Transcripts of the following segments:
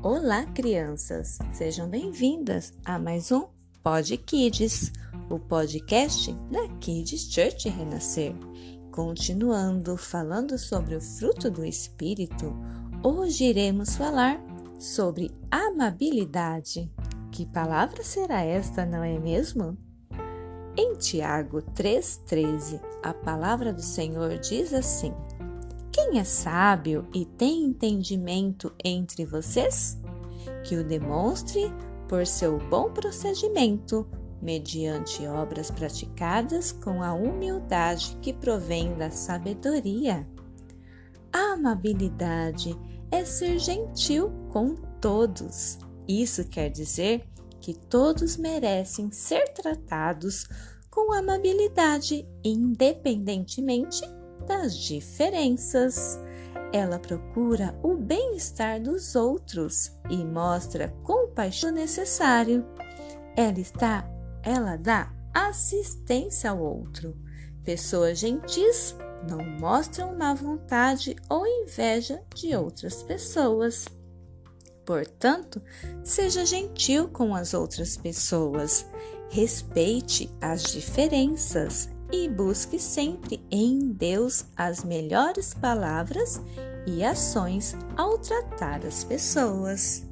Olá, crianças! Sejam bem-vindas a mais um Pod Kids, o podcast da Kids Church Renascer. Continuando falando sobre o fruto do Espírito, hoje iremos falar sobre amabilidade. Que palavra será esta, não é mesmo? Em Tiago 3,13, a palavra do Senhor diz assim: quem é sábio e tem entendimento entre vocês? Que o demonstre por seu bom procedimento, mediante obras praticadas com a humildade que provém da sabedoria. A amabilidade é ser gentil com todos. Isso quer dizer que todos merecem ser tratados com amabilidade, independentemente das diferenças. Ela procura o bem-estar dos outros e mostra compaixão necessário. Ela está, ela dá assistência ao outro. Pessoas gentis não mostram má vontade ou inveja de outras pessoas. Portanto, seja gentil com as outras pessoas, respeite as diferenças e busque sempre em Deus as melhores palavras e ações ao tratar as pessoas.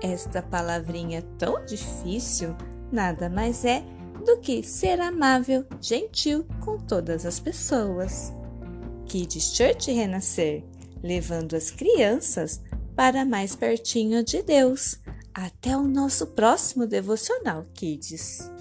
Esta palavrinha tão difícil nada mais é do que ser amável, gentil com todas as pessoas. Kids Church Renascer, levando as crianças para mais pertinho de Deus. Até o nosso próximo devocional, Kids.